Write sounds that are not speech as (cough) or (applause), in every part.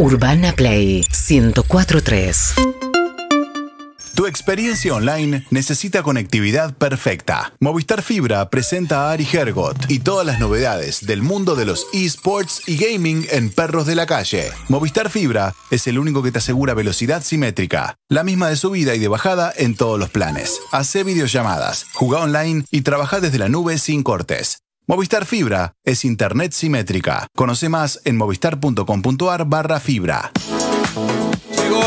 Urbana Play 1043. Tu experiencia online necesita conectividad perfecta. Movistar Fibra presenta a Ari Hergot y todas las novedades del mundo de los esports y gaming en perros de la calle. Movistar Fibra es el único que te asegura velocidad simétrica, la misma de subida y de bajada en todos los planes. Hace videollamadas, juega online y trabaja desde la nube sin cortes. Movistar Fibra es internet simétrica. Conoce más en movistar.com.ar barra fibra.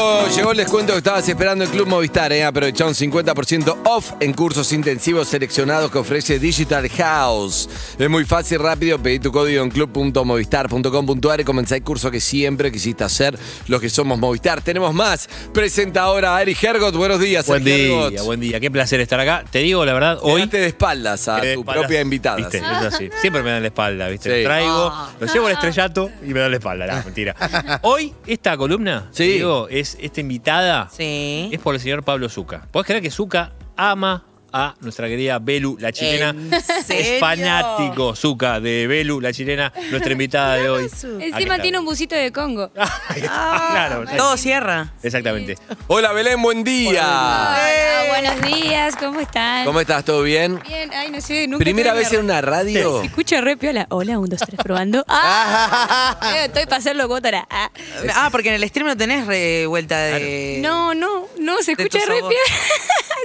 Llegó, llegó el descuento que estabas esperando el Club Movistar, ¿eh? Aprovechá un 50% off en cursos intensivos seleccionados que ofrece Digital House. Es muy fácil, rápido, pedí tu código en club.movistar.com.ar y comenzá el curso que siempre quisiste hacer los que somos Movistar. Tenemos más. Presenta ahora a Eri Hergot. Buenos días, Buen día, Hergot. buen día. Qué placer estar acá. Te digo la verdad, hoy. Quedaste de espaldas a quedé de tu espaldas, propia invitada. ¿viste? sí. Es así. Siempre me dan la espalda, ¿viste? Sí. Traigo, lo llevo al estrellato y me dan la espalda. No, mentira. (laughs) Hoy, esta columna, Sí. te digo, es esta invitada Sí. es por el señor Pablo Zucca. ¿Podés creer que Zucca ama a nuestra querida Belu, la chilena? ¿En Es fanático, Zucca, de Belu, la chilena, nuestra invitada de hoy. Encima tiene un busito de Congo. (laughs) Ahí está, claro. Todo cierra. Exactamente. Hola, Belén, buen día. Hola, buenos días, ¿cómo están? ¿Cómo estás? ¿Todo bien? Bien, ay, no sé, nunca ¿Primera vez en una radio? Se escucha re piola. Hola, un, dos, tres, probando. (laughs) Ah, eh, estoy para hacerlo locutora. Ah. Ah, porque en el stream no tenés revuelta de. No, no, no, se De escucha tu re piola.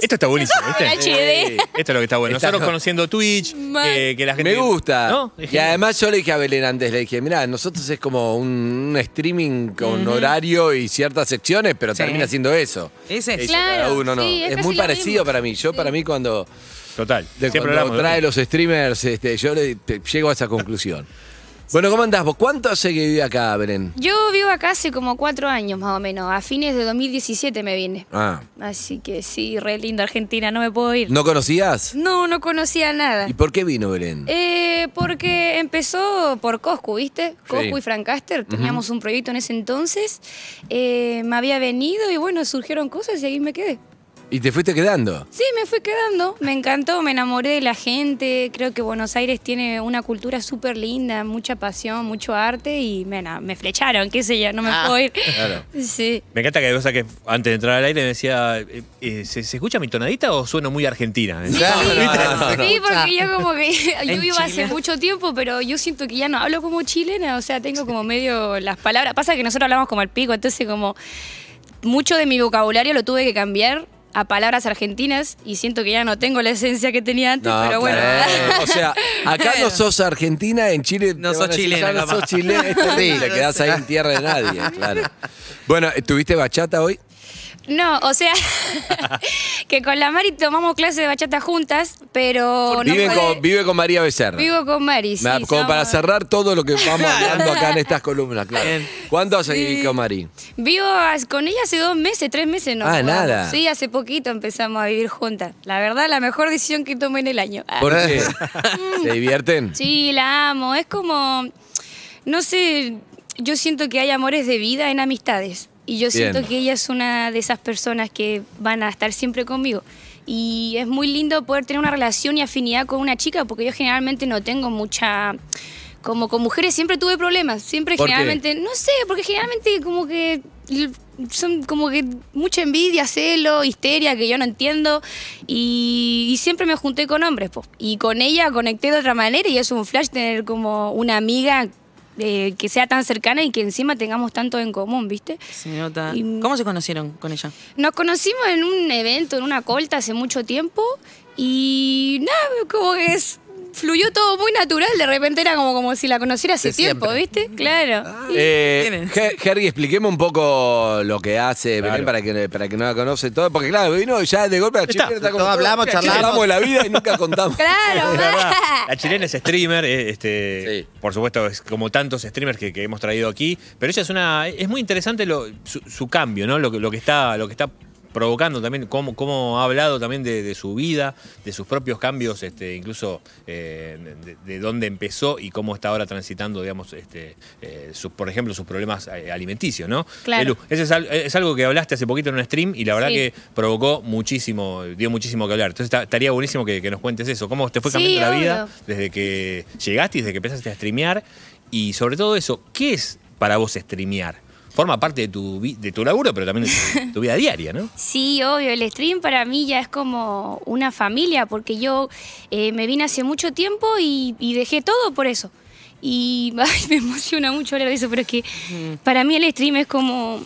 Esto está buenísimo. (laughs) Esto es lo que está bueno. Está- Nosotros conociendo Twitch, Mal. que, la gente. Me gusta. ¿No? Es Y además yo le dije a Belén antes, le dije, mira, nosotros es como un, un streaming con horario y ciertas secciones, pero Sí. termina siendo eso. Es eso. Eso Claro, cada uno, ¿no? sí, es es muy parecido para mí. Yo, para mí, cuando, Total. de cuando hablamos, trae ¿no? los streamers, este, yo le- te- llego a esa conclusión. Bueno, ¿cómo andás vos? ¿Cuánto hace que vive acá, Belén? Yo vivo acá hace como cuatro años más o menos. A fines de 2017 me vine. Ah, Así que sí, re linda Argentina, no me puedo ir. ¿no conocías? No, no conocía nada. ¿Y por qué vino Belén? Eh, porque empezó por Coscu, ¿viste? Coscu Sí. y Francaster, teníamos un proyecto en ese entonces. Eh, me había venido y bueno, surgieron cosas y ahí me quedé. ¿Y te fuiste quedando? Sí, me fui quedando, me encantó, me enamoré de la gente. Creo que Buenos Aires tiene una cultura súper linda, mucha pasión, mucho arte y me, na- me flecharon, qué sé yo, no me puedo ir. Claro. (laughs) Sí. Me encanta que cosa que antes de entrar al aire me decía, eh, eh, ¿se, se escucha mi tonadita o sueno muy argentina? Claro, (laughs) no, no, no. Sí, porque yo como que (laughs) yo En vivo hace mucho tiempo, pero yo siento que ya no hablo como chilena, o sea, tengo como medio las palabras. Pasa que nosotros hablamos como al pico, entonces como mucho de mi vocabulario lo tuve que cambiar a palabras argentinas y siento que ya no tengo la esencia que tenía antes, No, pero bueno. claro. (laughs) O sea, acá no sos argentina, en Chile No te sos chilena, No sos chilena, es terrible, quedás ahí en tierra de nadie, (laughs) claro. Bueno, ¿tuviste bachata hoy? No, o sea, (laughs) que con la Mari tomamos clase de bachata juntas, pero no vive, puede- con, vive con María Becerra. vivo con Mari. sí, Me- como somos- para cerrar todo lo que vamos hablando acá en estas columnas, claro. Bien. ¿Cuánto hace que vivís con Mari? Vivo as- con ella hace dos meses, tres meses, ¿no? Ah, nada. Sí, hace poquito empezamos a vivir juntas. La verdad, la mejor decisión que tomé en el año. Ah. ¿Por qué? (laughs) ¿Se divierten? Sí, la amo. Es como, no sé, yo siento que hay amores de vida en amistades. Y yo siento Bien. que ella es una de esas personas que van a estar siempre conmigo. Y es muy lindo poder tener una relación y afinidad con una chica, porque yo generalmente no tengo mucha... Como con mujeres siempre tuve problemas, siempre generalmente, no sé, porque generalmente como que son como que mucha envidia, celo, histeria que yo no entiendo y, y siempre me junté con hombres, po. y con ella conecté de otra manera y es un flash tener como una amiga eh, que sea tan cercana y que encima tengamos tanto en común, ¿viste? Se nota. Y- ¿Cómo se conocieron con ella? Nos conocimos en un evento, en una colta hace mucho tiempo y nada, como que es- fluyó todo muy natural, de repente era como, como si la conociera hace De tiempo, siempre. ¿viste? Claro. Eh, ¿Quién es? Ger- Jerry, expliquemos un poco lo que hace Claro. Belén para que, para que no la conoce todo, porque claro, vino ya de golpe a la chilena, está como Todos hablamos, todo- charlamos. hablamos de la vida y nunca contamos. (laughs) Claro, Es verdad. La chilena es streamer, eh, este, Sí. por supuesto, es como tantos streamers que, que hemos traído aquí, pero ella es una, es muy interesante lo- su, su cambio, ¿no? Lo, que- lo que está, lo que está provocando también, cómo, cómo ha hablado también de, de su vida, de sus propios cambios, este, incluso eh, de, de dónde empezó y cómo está ahora transitando, digamos, este, eh, por ejemplo, sus problemas eh, alimenticios, ¿no? Claro. Elu, eso es, al- es algo que hablaste hace poquito en un stream y la verdad Sí. que provocó muchísimo, dio muchísimo que hablar. Entonces ta- estaría buenísimo que, que nos cuentes eso, cómo te fue Sí, cambiando la vida desde que llegaste y desde que empezaste a streamear y sobre todo eso, ¿qué es para vos streamear? Forma parte de tu, de tu laburo, pero también de tu, (laughs) tu vida diaria, ¿no? Sí, obvio, el stream para mí ya es como una familia, porque yo eh, me vine hace mucho tiempo y, y dejé todo por eso. Y (laughs) ay, me emociona mucho hablar de eso, pero es que para mí el stream es como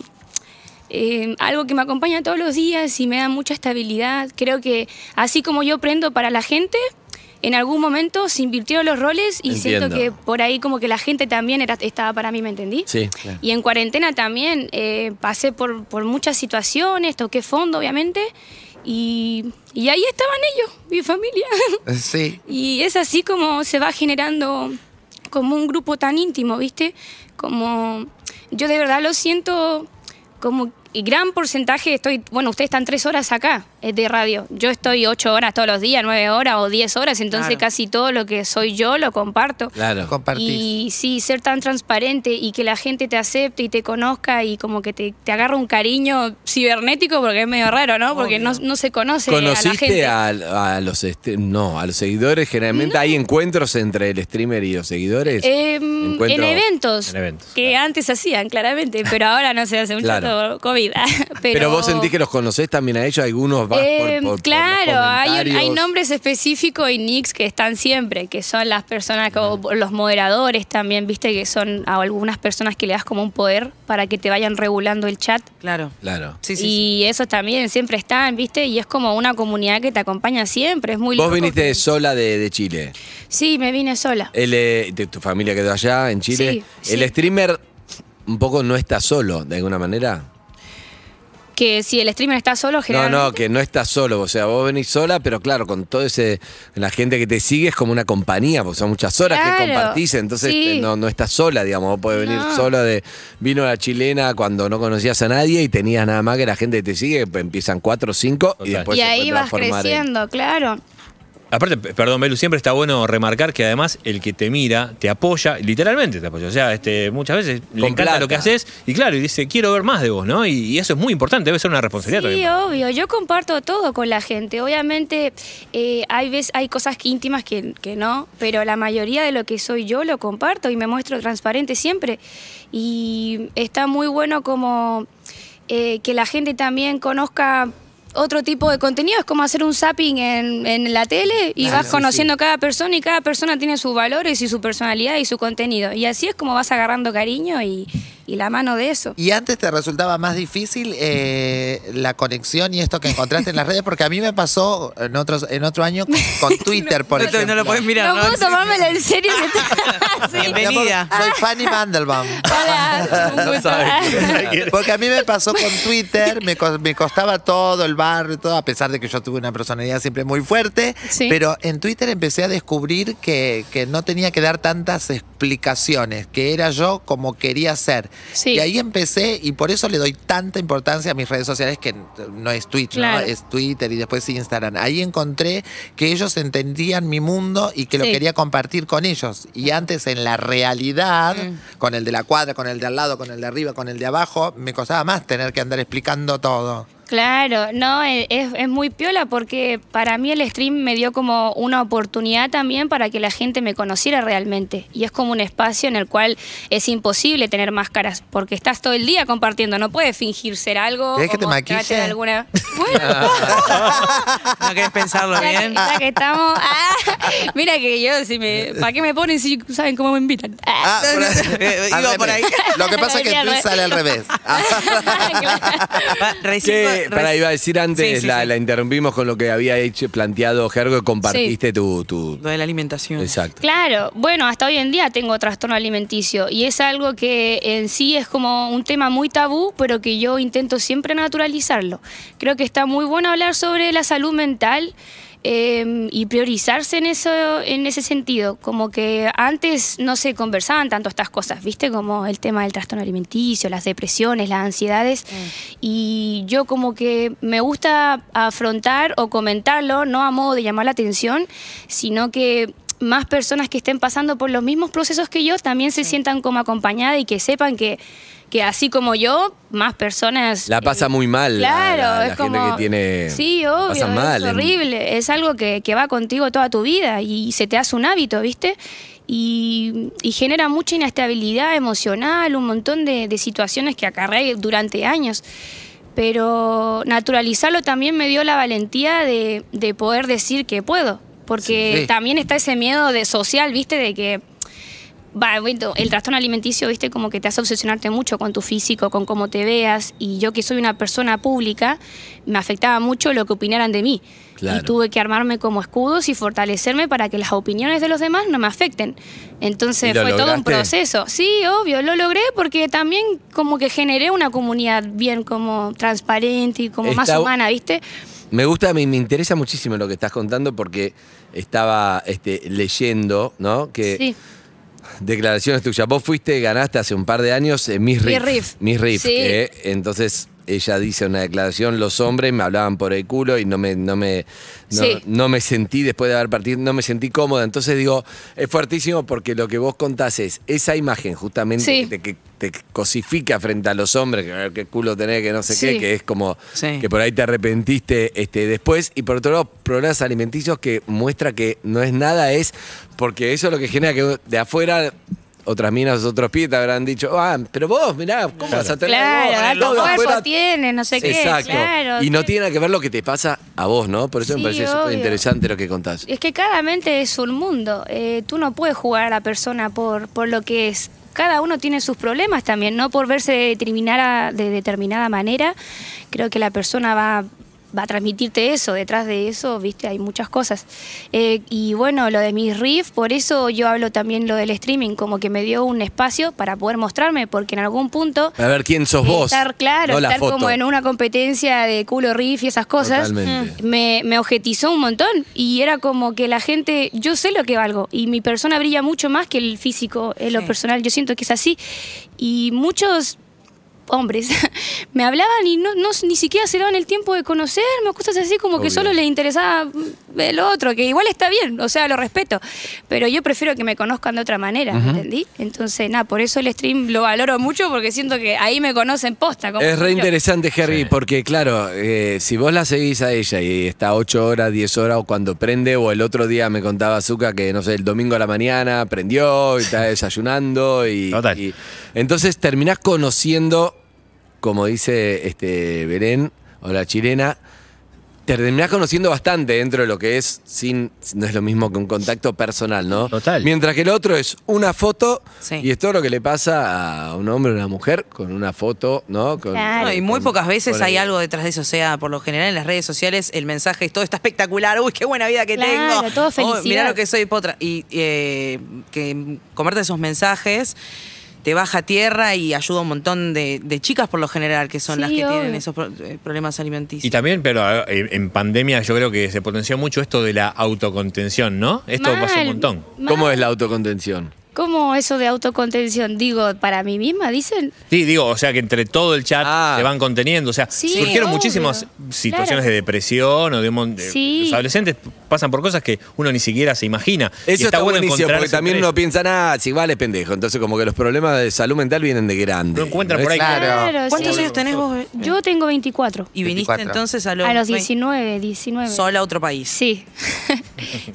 eh, algo que me acompaña todos los días y me da mucha estabilidad. Creo que así como yo prendo para la gente, en algún momento se invirtieron los roles y siento que por ahí como que la gente también era, estaba para mí, ¿me entendí? Sí, claro. Y en cuarentena también eh, pasé por, por muchas situaciones, toqué fondo, obviamente, y, y ahí estaban ellos, mi familia. Sí. (laughs) y es así como se va generando como un grupo tan íntimo, ¿viste? Como yo de verdad lo siento como y gran porcentaje estoy, bueno, ustedes están tres horas acá eh, de radio. Yo estoy ocho horas todos los días, nueve horas o diez horas, entonces Claro. casi todo lo que soy yo lo comparto. Claro. Compartís. Y sí, ser tan transparente y que la gente te acepte y te conozca y como que te, te agarra un cariño cibernético porque es medio raro, ¿no? Porque no, no se conoce a la ¿Conociste gente. a, a los este- no, a los seguidores? Generalmente hay encuentros entre el streamer y los seguidores. Encuentro- en eventos, En eventos, que antes hacían, claramente, pero ahora no se hace mucho Claro. todo (laughs) Pero, Pero, vos sentís que los conocés también a ellos, algunos vas por- Em, por, por los claro, hay, un- hay nombres específicos y nicks que están siempre, que son las personas, como los moderadores también, viste, que son a algunas personas que le das como un poder para que te vayan regulando el chat. Claro. Claro. Sí, sí. y esos también siempre están, ¿viste? Y es como una comunidad que te acompaña siempre, es muy Vos viniste que- sola de, de Chile. Sí, me vine sola. El, eh, de- tu familia quedó allá en Chile. Sí, El streamer un poco no está solo, de alguna manera. Que si el streamer está solo, No, generalmente... no, que no estás solo. O sea, vos venís sola, pero claro, con todo ese. La gente que te sigue es como una compañía, porque son muchas horas que Claro, compartís. Entonces sí. eh, no, no estás sola, digamos. Vos podés venir No. sola de. Vino la chilena cuando no conocías a nadie y tenías nada más que la gente que te sigue, empiezan cuatro o cinco y Total. después y se ahí puede vas transformar en- creciendo, claro. Aparte, perdón, Belu, siempre está bueno remarcar que además el que te mira te apoya, literalmente te apoya. O sea, este, muchas veces le encanta plata. lo que haces y claro, y dice, quiero ver más de vos, ¿no? Y, y eso es muy importante, debe ser una responsabilidad Sí, también. obvio. Yo comparto todo con la gente. Obviamente eh, hay veces, hay cosas íntimas que, que no, pero la mayoría de lo que soy yo lo comparto y me muestro transparente siempre. Y está muy bueno como eh, que la gente también conozca otro tipo de contenido. Es como hacer un zapping en, en la tele y vas sí, conociendo cada persona y cada persona tiene sus valores y su personalidad y su contenido. Y así es como vas agarrando cariño y, y la mano de eso. ¿Y antes te resultaba más difícil eh, la conexión y esto que encontraste en las redes? Porque a mí me pasó en, otros, en otro año con, con (laughs) Twitter, por no, ejemplo. no lo puedes mirar, no ¿no? puedo tomármelo en serio. (laughs) Sí. Bienvenida. Soy Fanny Mandelbaum. Hola, (laughs) un gusto. Porque a mí me pasó con Twitter, me, co- me costaba todo el barrio, todo, a pesar de que yo tuve una personalidad siempre muy fuerte. Sí. Pero en Twitter empecé a descubrir que, que no tenía que dar tantas explicaciones, que era yo como quería ser. Sí. Y ahí empecé, y por eso le doy tanta importancia a mis redes sociales, que no es Twitch, ¿no? Es Twitter y después Instagram. Ahí encontré que ellos entendían mi mundo y que lo Sí. quería compartir con ellos. Y antes en la realidad, Mm. con el de la cuadra, con el de al lado, con el de arriba, con el de abajo, me costaba más tener que andar explicando todo. Claro, no, eh, es, es muy piola porque para mí el stream me dio como una oportunidad también para que la gente me conociera realmente. Y es como un espacio en el cual es imposible tener máscaras porque estás todo el día compartiendo, no puedes fingir ser algo. ¿Querés o que te maquille? alguna. (laughs) Bueno, (laughs) ¿No querés pensarlo ya que, bien? ya que estamos. Ah, mira que yo, si me, ¿para qué me ponen si saben cómo me invitan? Ah. Ah, por ahí. (laughs) Eh, Al iba por revés. ahí. Lo que pasa es que Twitch sale al revés. Recién- Para, iba a decir antes, Sí, sí, la, sí. la interrumpimos con lo que había hecho, planteado Gergo, que compartiste tu, tu- Lo de la alimentación. Exacto. Claro, bueno, hasta hoy en día tengo trastorno alimenticio y es algo que en sí es como un tema muy tabú, pero que yo intento siempre naturalizarlo. Creo que está muy bueno hablar sobre la salud mental eh, y priorizarse en eso, en ese sentido. Como que antes no se conversaban tanto estas cosas, ¿viste? Como el tema del trastorno alimenticio, las depresiones, las ansiedades. Y yo como que me gusta afrontar o comentarlo, no a modo de llamar la atención, sino que más personas que estén pasando por los mismos procesos que yo también se sientan como acompañadas y que sepan que, que así como yo, más personas... La pasa eh, muy mal. la- Claro, la, la es gente como... que tiene. Sí, obvio, mal es en- horrible. Es algo que, que va contigo toda tu vida y se te hace un hábito, ¿viste? Y, y genera mucha inestabilidad emocional, un montón de, de situaciones que acarreé durante años. Pero naturalizarlo también me dio la valentía de, de poder decir que puedo. Porque Sí. también está ese miedo de social, ¿viste? De que Va, bueno, el trastorno alimenticio, viste, como que te hace obsesionarte mucho con tu físico, con cómo te veas. Y yo que soy una persona pública, me afectaba mucho lo que opinaran de mí. Claro. Y tuve que armarme como escudos y fortalecerme para que las opiniones de los demás no me afecten. Entonces ¿Y lo fue todo un proceso. Sí, obvio, lo logré porque también como que generé una comunidad bien como transparente y como más humana, ¿viste? Me gusta, me, me interesa muchísimo lo que estás contando porque estaba este, leyendo, ¿no? Que Sí. Declaraciones tuyas. Vos fuiste, ganaste hace un par de años en Miss Miss Riff. Riff. Miss Riff, Sí. que entonces ella dice una declaración, los hombres me hablaban por el culo y no me, no me, no, Sí. no me sentí, después de haber partido, no me sentí cómoda. Entonces digo, es fuertísimo porque lo que vos contás es esa imagen justamente Sí. de que te cosifica frente a los hombres, que a ver qué culo tenés, que no sé qué, que es como Sí. que por ahí te arrepentiste este, después. Y por otro lado, problemas alimenticios que muestra que no es nada, es porque eso es lo que genera que de afuera otras minas, otros pies te habrán dicho, ah, pero vos, mirá, ¿cómo vas a tener Claro, vos? tienes, no sé qué. Exacto. Claro, y no tiene nada que ver lo que te pasa a vos, ¿no? Por eso me Sí, parece súper interesante lo que contás. Es que cada mente es un mundo. Eh, tú no puedes jugar a la persona por, por lo que es. Cada uno tiene sus problemas también, no por verse determinada, de determinada manera. Creo que la persona va, va a transmitirte eso. Detrás de eso, viste, hay muchas cosas. Eh, y bueno, lo de mis riff, por eso yo hablo también lo del streaming, como que me dio un espacio para poder mostrarme, porque en algún punto A ver quién sos vos. estar claro, no la estar foto. como en una competencia de culo riff y esas cosas, Totalmente. mm, me, me objetizó un montón y era como que la gente, yo sé lo que valgo y mi persona brilla mucho más que el físico, en lo Sí. personal, yo siento que es así y muchos hombres (laughs) me hablaban y no, no ni siquiera se daban el tiempo de conocerme o cosas así como Obvio. que solo les interesaba el otro, que igual está bien, o sea, lo respeto, pero yo prefiero que me conozcan de otra manera, ¿me ¿entendí? Entonces, nada, por eso el stream lo valoro mucho porque siento que ahí me conocen posta. como Es re interesante, Harry, porque claro, eh, si vos la seguís a ella y está 8 horas, 10 horas o cuando prende, o el otro día me contaba Zuka que, no sé, el domingo a la mañana prendió y está (laughs) desayunando y, Total. y- entonces terminás conociendo, como dice este Belén o la chilena, terminás conociendo bastante dentro de lo que es sin no es lo mismo que un contacto personal, ¿no? Total. Mientras que el otro es una foto Sí. y es todo lo que le pasa a un hombre o una mujer con una foto, ¿no? Con- Claro. No, y muy con- pocas veces hay algo detrás de eso. O sea, por lo general en las redes sociales el mensaje es todo está espectacular. Uy, qué buena vida que Claro, tengo. todo Oh, mirá lo que soy potra. Y eh, que comerte esos mensajes te baja a tierra y ayuda a un montón de, de chicas por lo general que son Sí, las que tienen esos eh, problemas alimenticios. Y también, pero eh, en pandemia yo creo que se potenció mucho esto de la autocontención, ¿no? Esto pasó un Mal, montón. ¿Cómo mal. es la autocontención? ¿Cómo eso de autocontención? Digo, para mí misma, dicen. Sí, digo, o sea que entre todo el chat Ah. se van conteniendo. O sea, Sí, surgieron obvio. muchísimas situaciones Claro. de depresión o de, de- Sí. Los adolescentes pasan por cosas que uno ni siquiera se imagina. Y Eso está, bueno buenísimo, porque también uno piensa, nada, si vale pendejo. Entonces, como que los problemas de salud mental vienen de grande. No encuentran ¿no por ahí. Claro. ¿Cuántos sí. años tenés vos? Yo tengo 24. Y viniste 24. entonces a los, A los 20 19, 19. sola a otro país. Sí. (laughs)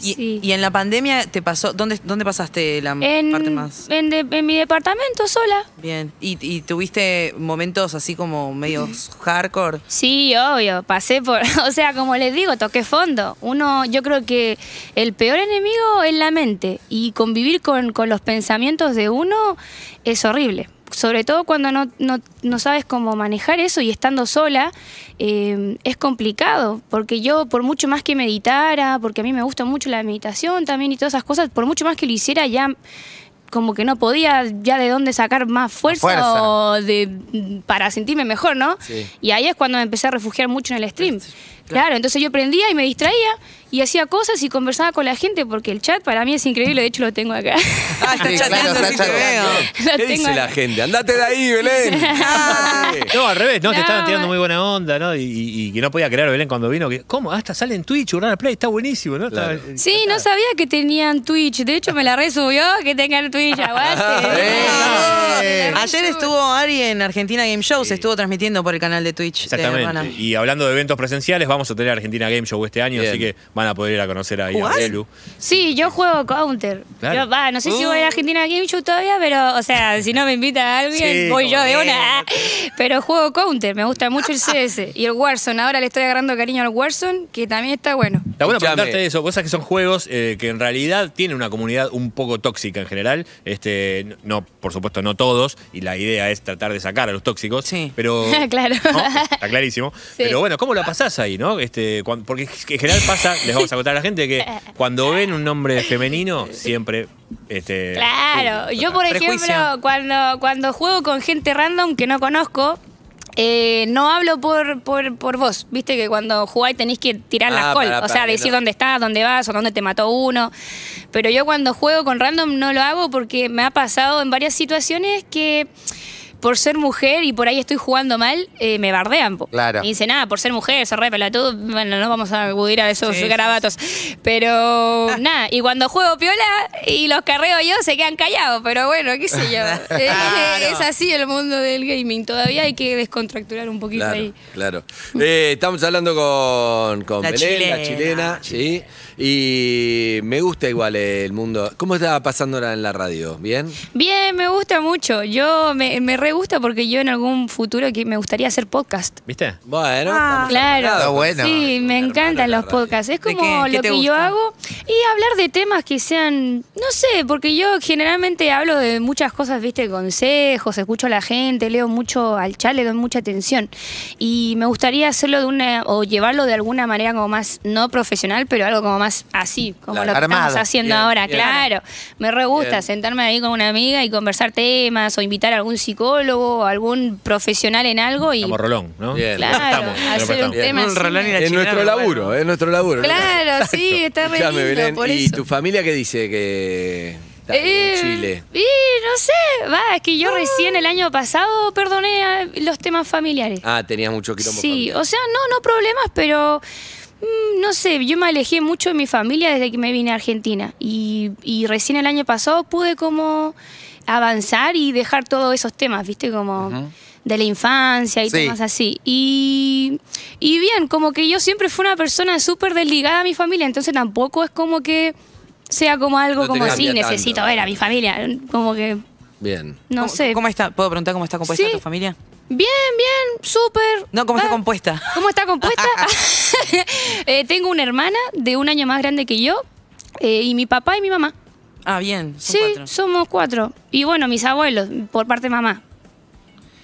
Y, Sí. y en la pandemia te pasó, ¿dónde, dónde pasaste la en, parte más? en, de- en mi departamento sola. Bien. ¿Y, y tuviste momentos así como medios hardcore? Sí, obvio, pasé por, (laughs) o sea, como les digo, toqué fondo. Uno, yo creo que el peor enemigo es la mente y convivir con, con los pensamientos de uno es horrible. Sobre todo cuando no, no, no sabes cómo manejar eso y estando sola eh, es complicado, porque yo por mucho más que meditara, porque a mí me gusta mucho la meditación también y todas esas cosas, por mucho más que lo hiciera ya como que no podía ya de dónde sacar más fuerza, fuerza. o de, para sentirme mejor, ¿no? Sí. Y ahí es cuando me empecé a refugiar mucho en el stream. Claro, entonces yo prendía y me distraía y hacía cosas y conversaba con la gente porque el chat para mí es increíble, de hecho lo tengo acá. Ah, estás Sí, chateando, claro, sí está te veo. chateando. Lo ¿Qué tengo dice la gente? Andate de ahí, Belén. (laughs) Andate. No, al revés, no, te estaban tirando muy buena onda, ¿no? Y, y- y que no podía creer Belén cuando vino. Que, ¿Cómo? Hasta sale en Twitch, Urrana Play, está buenísimo, ¿no? Claro. Sí, no sabía que tenían Twitch. De hecho, me la resubió que tengan Twitch. Aguante. (laughs) Eh. Ayer estuvo Ari en Argentina Game Show, se estuvo transmitiendo por el canal de Twitch. de Urbana. Exactamente. Y hablando de eventos presenciales, vamos a tener Argentina Game Show este año, Bien. así que van a poder ir a conocer ahí a. Belu. Sí, yo juego Counter. Claro. Yo, va, no sé si voy a Argentina Game Show todavía, pero, o sea, (laughs) si no me invita alguien, Sí, voy yo de una. (laughs) Pero juego Counter, me gusta mucho el CS. Y el Warzone, ahora le estoy agarrando cariño al Warzone, que también está bueno. Está bueno Escuchame. preguntarte eso, cosas que son juegos eh, que en realidad tienen una comunidad un poco tóxica en general. Este, no, por supuesto, no todos, y la idea es tratar de sacar a los tóxicos. Sí. Pero. (laughs) Claro. ¿no? Está clarísimo. Sí. Pero bueno, ¿cómo la pasás ahí, no? Este, porque en general pasa, les vamos a contar a la gente que (laughs) cuando ven un nombre femenino, siempre. Este, Claro, yo por Prejuicio. ejemplo, cuando, cuando juego con gente random que no conozco, eh, no hablo por, por, por vos. Viste que cuando jugáis tenéis que tirar Ah, la para, o sea, decir no. dónde estás, dónde vas o dónde te mató uno. Pero yo cuando juego con random no lo hago porque me ha pasado en varias situaciones que por ser mujer y por ahí estoy jugando mal, eh, me bardean. po. Claro. Y dicen, nada, por ser mujer, sos re pelotudo. Bueno, no vamos a acudir a esos Sí, sí, garabatos. Pero nada, y cuando juego piola y los carreo yo, se quedan callados. Pero bueno, qué sé yo. (laughs) Eh, es así el mundo del gaming. Todavía hay que descontracturar un poquito Claro, ahí. claro. Eh, estamos hablando con, con La Belén, la chilena. chilena, sí. Y me gusta igual el mundo. ¿Cómo estaba pasando ahora en la radio? ¿Bien? Bien, me gusta mucho. Yo me, me re gusta porque yo en algún futuro que me gustaría hacer podcast. ¿Viste? Bueno, Ah, Claro. Está bueno. Sí, me encantan los podcasts. Es ¿De como lo que yo hago. Y hablar de temas que sean, no sé, porque yo generalmente hablo de muchas cosas, viste, consejos, escucho a la gente, leo mucho al chat, le doy mucha atención. Y me gustaría hacerlo de una, o llevarlo de alguna manera como más, no profesional, pero algo como más así, como lo que estamos haciendo Bien, ahora, bien. claro. Me re gusta Bien. sentarme ahí con una amiga y conversar temas, o invitar a algún psicólogo, o algún profesional en algo y... Estamos Rolón, ¿no? Bien. Claro, hacer un tema así. Chilena, nuestro laburo, bueno. es nuestro laburo. Claro, sí, está re Escuchame, lindo, Belén, por ¿y eso. tu familia qué dice que está Eh, en Chile? Y no sé, va, es que yo recién el año pasado perdoné a los temas familiares. Ah, tenías mucho quilombo sí, familiar. o sea, no, no problemas, pero no sé, yo me alejé mucho de mi familia desde que me vine a Argentina y, y recién el año pasado pude como avanzar y dejar todos esos temas, viste, como de la infancia y Sí. temas así. Y, y bien, como que yo siempre fui una persona súper desligada a mi familia, entonces tampoco es como que sea como algo No como así, tanto. necesito ver a mi familia, como que, Bien. no ¿Cómo, sé. ¿Cómo está? ¿Puedo preguntar cómo está compuesta Sí. tu familia? Bien, bien, súper. No, ¿cómo está Va. compuesta? ¿Cómo está compuesta? (laughs) (laughs) Eh, tengo una hermana de un año más grande que yo eh, y mi papá y mi mamá. Ah, bien. Son sí, cuatro. somos cuatro. Y bueno, mis abuelos, por parte de mamá.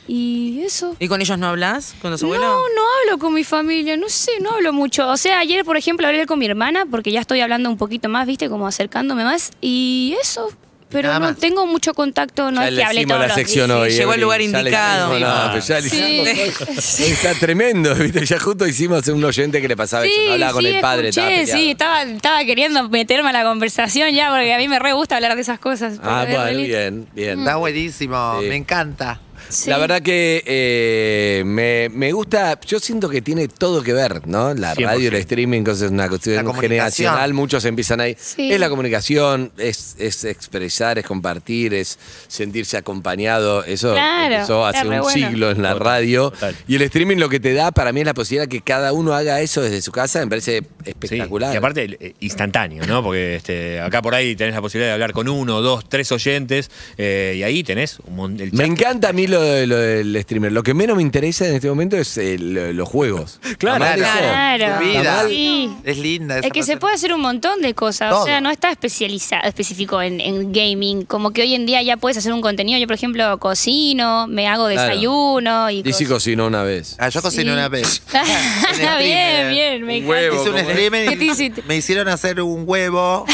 Y eso. ¿Y con ellos no hablas? ¿Con los No, abuelos? no hablo con mi familia, no sé, no hablo mucho. O sea, ayer, por ejemplo, hablé con mi hermana porque ya estoy hablando un poquito más, viste, como acercándome más. Y eso. Pero Nada no más. tengo mucho contacto, no Ya es que hable todos la los sección días. hoy. llegó al lugar indicado. hicimos, no, Sí. pero ya le Sí. hicimos- Está tremendo, ¿viste? Ya justo hicimos un oyente que le pasaba eso. No hablaba con el padre, estaba escuché, peleado. sí, estaba, estaba queriendo meterme a la conversación ya, porque a mí me re gusta hablar de esas cosas. Ah, bueno, bien, bien. Está buenísimo, Sí. me encanta. Sí. La verdad que eh, me, me gusta, yo siento que tiene todo que ver, ¿no? La 100%. radio, el streaming, cosas, es una cuestión generacional, muchos empiezan ahí. Sí. Es la comunicación, es, es expresar, es compartir, es sentirse acompañado. Eso Claro, empezó hace un bueno. siglo en la radio. total. Y el streaming lo que te da para mí es la posibilidad que cada uno haga eso desde su casa, me parece Sí, espectacular. y aparte, eh, instantáneo, ¿no? Porque este, acá por ahí tenés la posibilidad de hablar con uno, dos, tres oyentes, eh, y ahí tenés un el Me chat. encanta a mí lo, de- lo del streamer. Lo que menos me interesa en este momento es eh, lo- los juegos. (laughs) Claro. Amar eso. Claro. Tu vida. Sí. Es linda. esa Es que se persona. puede hacer un montón de cosas, Todo. o sea, no está especializado, específico en, en gaming, como que hoy en día ya puedes hacer un contenido, yo por ejemplo cocino, me hago Claro. desayuno y Y sí cosas. cocinó una vez. Ah, yo cociné Sí. una vez. (laughs) bien, bien, me Un encanta. huevo. Hice un ¿cómo es? streaming ¿Qué te y hiciste? me hicieron hacer un huevo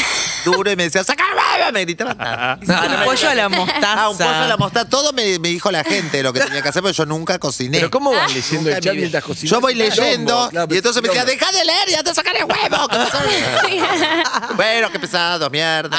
duro y me decía, ¡saca huevo! Me gritaba tanto. Un pollo a la mostaza. Ah, un pollo a la mostaza. Todo me, me dijo la gente lo que tenía que hacer, pero yo nunca cociné. Pero ¿cómo vas leyendo el chat en mi mientras cocinas? Yo voy leyendo claro, y entonces me decía, deja de leer, ya te sacaré huevo. que pesado". (laughs) bueno, qué pesado, mierda.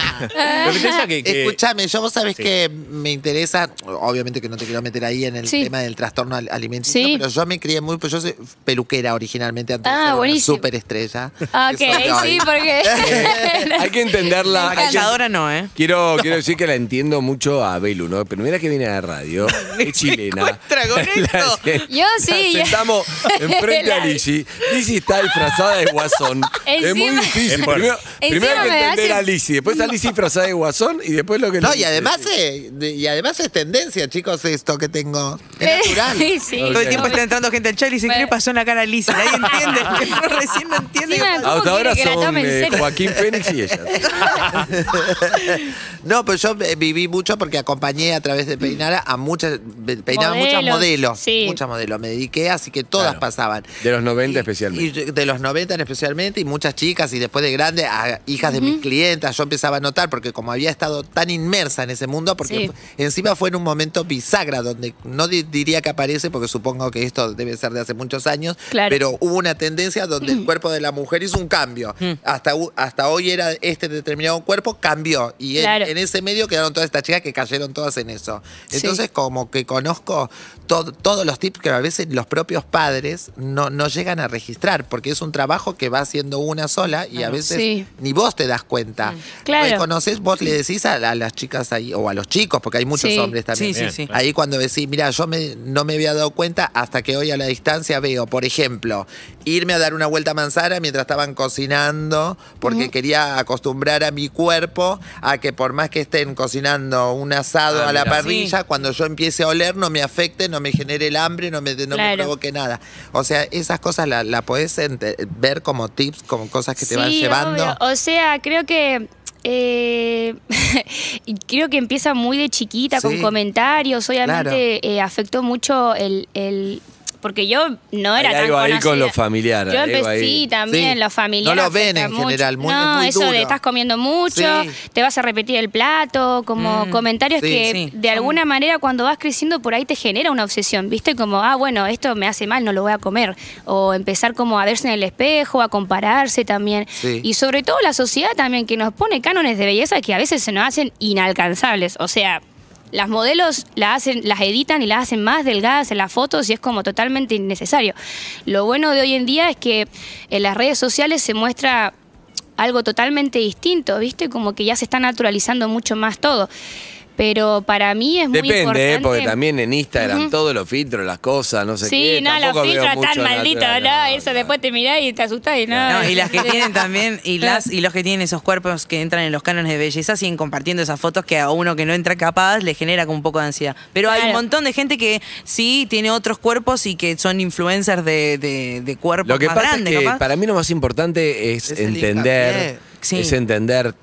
Que, que- Escúchame, yo vos sabés Sí. que me interesa, obviamente que no te quiero meter ahí en el Sí. tema del trastorno al- alimenticio, Sí. pero yo me crié muy, pues yo soy peluquera originalmente antes Ah, de ser buenísimo. una superestrella. Ah, Ok, sí, porque. (laughs) Hay que (laughs) entenderla. hay que- Maquilladora no, ¿eh? Quiero, quiero decir que la entiendo mucho a Belu, ¿no? Pero mira que viene a la radio, (laughs) es chilena. encuentra con (laughs) esto? Yo sí, ya. sentamos (laughs) enfrente a La- Lizzy. Lizzy está disfrazada de guasón. es muy Encima- difícil. Es fuerte. Primero, Encima primero hay que me entender hace- a Lizzy, después a Lizzy disfrazada de guasón y después lo que No, y además, eh, de- y además es tendencia, chicos, esto que tengo. Es Eh, natural. (laughs) sí. Todo el tiempo está entrando gente al chat y dice, ¿qué le pasó en la cara a Lizzie? Nadie (laughs) entiende. Yo (laughs) recién no entiende. Sí, ¿Cómo Hasta ahora quiere que la son en eh, serio? Joaquín Fénix y ella. No, pero yo eh, viví mucho porque acompañé a través de Peinara a muchas, peinaba muchas Modelos, modelos. sí. Muchas modelos. Me dediqué, así que todas Claro. pasaban. De los 90 Y- especialmente. Y de los 90 especialmente, y muchas chicas, y después de grande, a hijas de mis clientas, yo empezaba a notar, porque como había estado tan inmersa en ese mundo, porque Sí. encima fue en un momento bisagra, donde no di- diría que aparece, porque supongo que esto debe ser de hace muchos años, Claro. pero hubo una tendencia donde el cuerpo de la mujer hizo un cambio. Hasta, hu- hasta hoy era este determinado cuerpo, cambió. Y en, Claro. en ese medio quedaron todas estas chicas que cayeron todas en eso. Sí. Entonces, como que conozco to- todos los tips que a veces los propios padres no, no llegan a registrar, porque es un trabajo que va haciendo una sola y a veces Sí. Ni vos te das cuenta. Claro. Reconoces, vos le decís a, a las chicas ahí, o a los chicos, porque hay muchos Sí. hombres también. Sí, sí, sí. Ahí cuando decís, mira, yo me, no me había dado cuenta hasta que hoy a la distancia veo, por ejemplo, irme a dar una vuelta a manzana mientras estaban cocinando, porque quería acostumbrar a mi cuerpo a que por más que estén cocinando un asado Ah, a la mira. parrilla, Sí. cuando yo empiece a oler no me afecte, no me genere el hambre, no me, no me provoque nada. O sea, esas cosas las la podés ver como tips, como cosas que te van Sí, llevando. obvio. O sea, creo que. eh, (laughs) y creo que empieza muy de chiquita con comentarios. Obviamente eh, afectó mucho el, el- Porque yo no era Hay tan algo ahí con lo familiar, Yo empecé, sí, también, Sí. lo familiar. No lo ven en mucho. general, muy- no, muy eso duro. de estás comiendo mucho, Sí. te vas a repetir el plato, como comentarios Sí. que de alguna manera cuando vas creciendo por ahí te genera una obsesión, ¿viste? Como, ah, bueno, esto me hace mal, no lo voy a comer. O empezar como a verse en el espejo, a compararse también. Y sobre todo la sociedad también que nos pone cánones de belleza que a veces se nos hacen inalcanzables. O sea, las modelos las hacen, las editan y las hacen más delgadas en las fotos y es como totalmente innecesario. Lo bueno de hoy en día es que en las redes sociales se muestra algo totalmente distinto, ¿viste? Como que ya se está naturalizando mucho más todo. Pero para mí es muy Depende, importante. ¿eh? porque también en Instagram Ujú. todos los filtros, las cosas, no sé Sí, qué. no, los tampoco veo filtros mucho tan malditos, natural, no, eso después te mirás y te asustás y no. No, y las que tienen (laughs) también, y las y los que tienen esos cuerpos que entran en los cánones de belleza siguen compartiendo esas fotos que a uno que no entra capaz le genera como un poco de ansiedad. Pero hay un Claro. montón de gente que sí tiene otros cuerpos y que son influencers de, de, de cuerpos Lo que más pasa grandes, es que capaz. para mí lo más importante es, Es el entender. Sí. es entender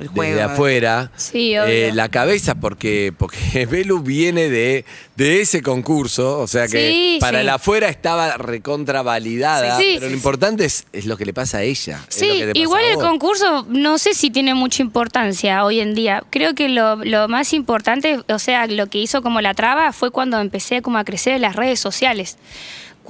El juego, desde afuera Sí, obvio. eh, la cabeza, porque, porque (laughs) Belu viene de, de ese concurso, o sea que Sí, para sí. el afuera estaba recontra validada, Sí, sí, pero sí, lo importante es, es lo que le pasa a ella. es lo Sí, que te pasa igual a el vos. concurso no sé si tiene mucha importancia hoy en día. Creo que lo, lo más importante, o sea, lo que hizo como la traba fue cuando empecé como a crecer en las redes sociales.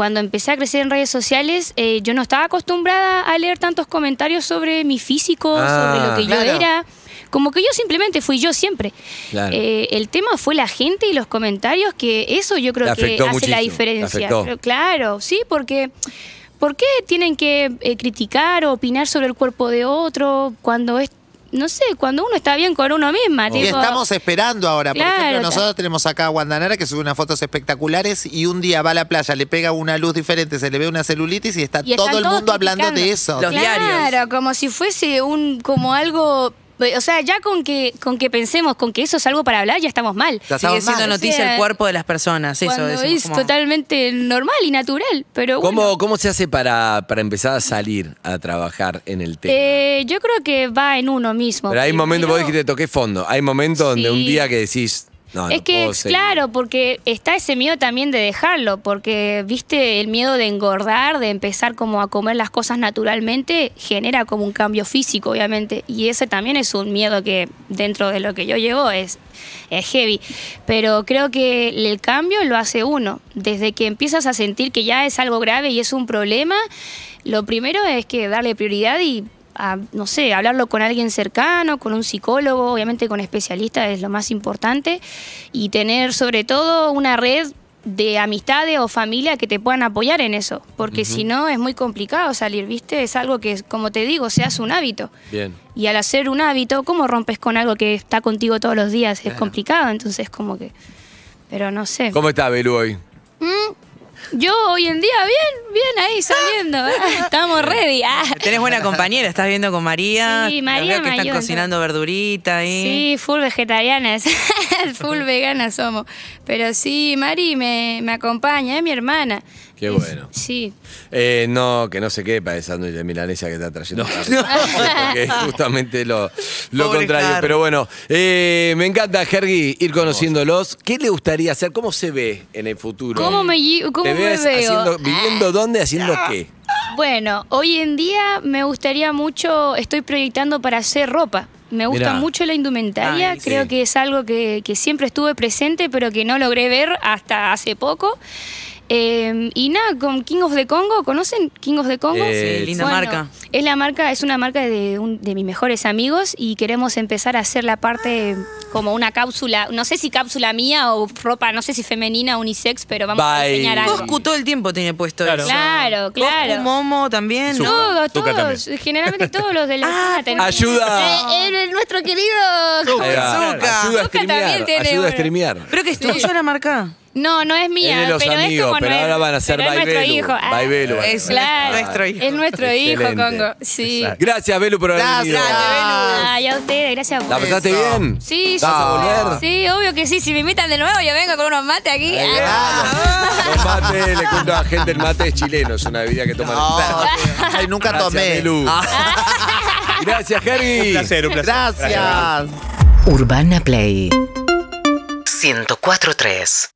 Cuando empecé a crecer en redes sociales, eh, yo no estaba acostumbrada a leer tantos comentarios sobre mi físico, Ah, sobre lo que claro. yo era. Como que yo simplemente fui yo siempre. Claro. Eh, el tema fue la gente y los comentarios, que eso yo creo que hace muchísimo, la diferencia. Pero claro, sí, porque ¿por qué tienen que eh, criticar o opinar sobre el cuerpo de otro cuando es, no sé, cuando uno está bien con uno misma? Y tipo- estamos esperando ahora. Por Claro, ejemplo, nosotros tenemos acá a Guandanara que sube unas fotos espectaculares y un día va a la playa, le pega una luz diferente, se le ve una celulitis y está y todo el mundo hablando de eso. Los claro, diarios. como si fuese un, como algo, o sea, ya con que, con que pensemos con que eso es algo para hablar, ya estamos mal. Ya Sigue estamos siendo mal. noticia O sea, el cuerpo de las personas, eso decimos es como- totalmente normal y natural, pero ¿Cómo, bueno. ¿Cómo se hace para, para empezar a salir a trabajar en el tema? Eh, yo creo que va en uno mismo. Pero hay momentos, vos dijiste, toqué fondo. Hay momentos donde un día que decís, No, no es que, claro, porque está ese miedo también de dejarlo, porque, viste, el miedo de engordar, de empezar como a comer las cosas naturalmente, genera como un cambio físico, obviamente. Y ese también es un miedo que dentro de lo que yo llevo es, es heavy. Pero creo que el cambio lo hace uno. Desde que empiezas a sentir que ya es algo grave y es un problema, lo primero es que darle prioridad y a, no sé, hablarlo con alguien cercano, con un psicólogo, obviamente con especialistas es lo más importante, y tener sobre todo una red de amistades o familia que te puedan apoyar en eso, porque si no es muy complicado salir, ¿viste? Es algo que, como te digo, se hace un hábito. Bien. Y al hacer un hábito, ¿cómo rompes con algo que está contigo todos los días? Es (laughs) complicado, entonces como que... Pero no sé. ¿Cómo está Belu hoy? Yo hoy en día bien, bien ahí saliendo. ah, Estamos ready. ah. Tenés buena compañera, estás viendo con María. Sí, María veo que están cocinando verdurita ahí. Sí, full vegetarianas, (laughs) full veganas somos. Pero sí, Mari me, me acompaña, es mi hermana. Qué Es- bueno. Sí. Eh, no, que no se quede para ese sándwich de milanesa que está trayendo. (laughs) Porque es justamente lo, contrario. Pero bueno, eh, me encanta, Hergy, ir conociéndolos. ¿Qué le gustaría hacer? ¿Cómo se ve en el futuro? ¿Cómo me, cómo ¿Te me ves veo? haciendo- viviendo dónde? ¿Haciendo qué? Bueno, hoy en día me gustaría mucho, estoy proyectando para hacer ropa. Me gusta Mirá. mucho la indumentaria, Ay, creo sí. que es algo que, que siempre estuve presente, pero que no logré ver hasta hace poco. Eh, y nada, con King of the Congo, ¿conocen King of the Congo? Eh, Sí, linda Bueno, marca. Es la marca, es una marca de, un- de mis mejores amigos y queremos empezar a hacer la parte como una cápsula, no sé si cápsula mía o ropa, no sé si femenina o unisex, pero vamos a Bye. enseñar algo. Coscu todo el tiempo tiene puesto Claro. eso. Claro, claro. Coscu, Momo también. Todos, todos, generalmente todos los de la (laughs) Ah, tenemos- Ayuda. Eh, eh, nuestro querido. Va. Zucca. Ayuda a streamear. Ayuda a streamear. Pero que es tuyo la marca. No, no es mía, Es de los pero amigos, es como pero nuestro- ahora van a ser pero es nuestro Baibelu. hijo. Ah, Baibelu van a Es ser. Claro, nuestro hijo. es nuestro hijo. Congo. Sí. Gracias, Belu, por haber Gracias, venido. Belu. Ay, a ustedes, gracias por ¿La pasaste Eso. bien? Sí, ¿Vas a volver? Sí, obvio que sí. Si me invitan de nuevo, yo vengo con unos mates aquí. Ah. Los mates, le cuento a la gente, el mate es chileno, es una bebida que toman No, ay, nunca Gracias, tomé. Belu. (laughs) Gracias, Hergy. Un placer, un placer. Gracias. Urbana Play 104.3